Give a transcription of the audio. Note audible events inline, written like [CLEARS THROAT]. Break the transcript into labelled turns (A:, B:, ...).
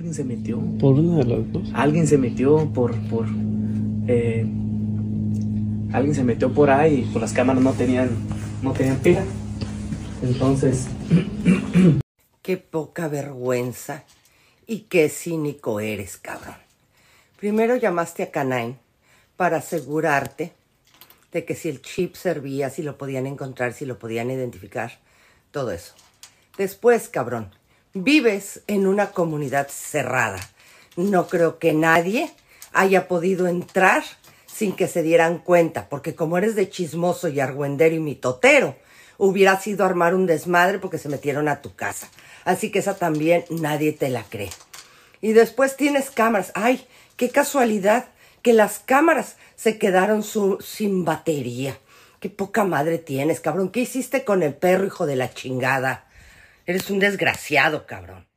A: alguien se metió.
B: Por una de las dos.
A: Alguien se metió por, por, eh, alguien se metió por ahí y pues las cámaras no tenían, no tenían pila. Entonces, [CLEARS THROAT]
C: Qué poca vergüenza y qué cínico eres, cabrón. Primero llamaste a Canine para asegurarte de que si el chip servía, si lo podían encontrar, si lo podían identificar, todo eso. Después, cabrón, vives en una comunidad cerrada. No creo que nadie haya podido entrar sin que se dieran cuenta, porque como eres de chismoso y argüendero y mitotero, hubiera sido armar un desmadre porque se metieron a tu casa. Así que esa también nadie te la cree. Y después tienes cámaras. Ay, qué casualidad que las cámaras se quedaron sin batería. Qué poca madre tienes, cabrón. ¿Qué hiciste con el perro, hijo de la chingada? Eres un desgraciado, cabrón.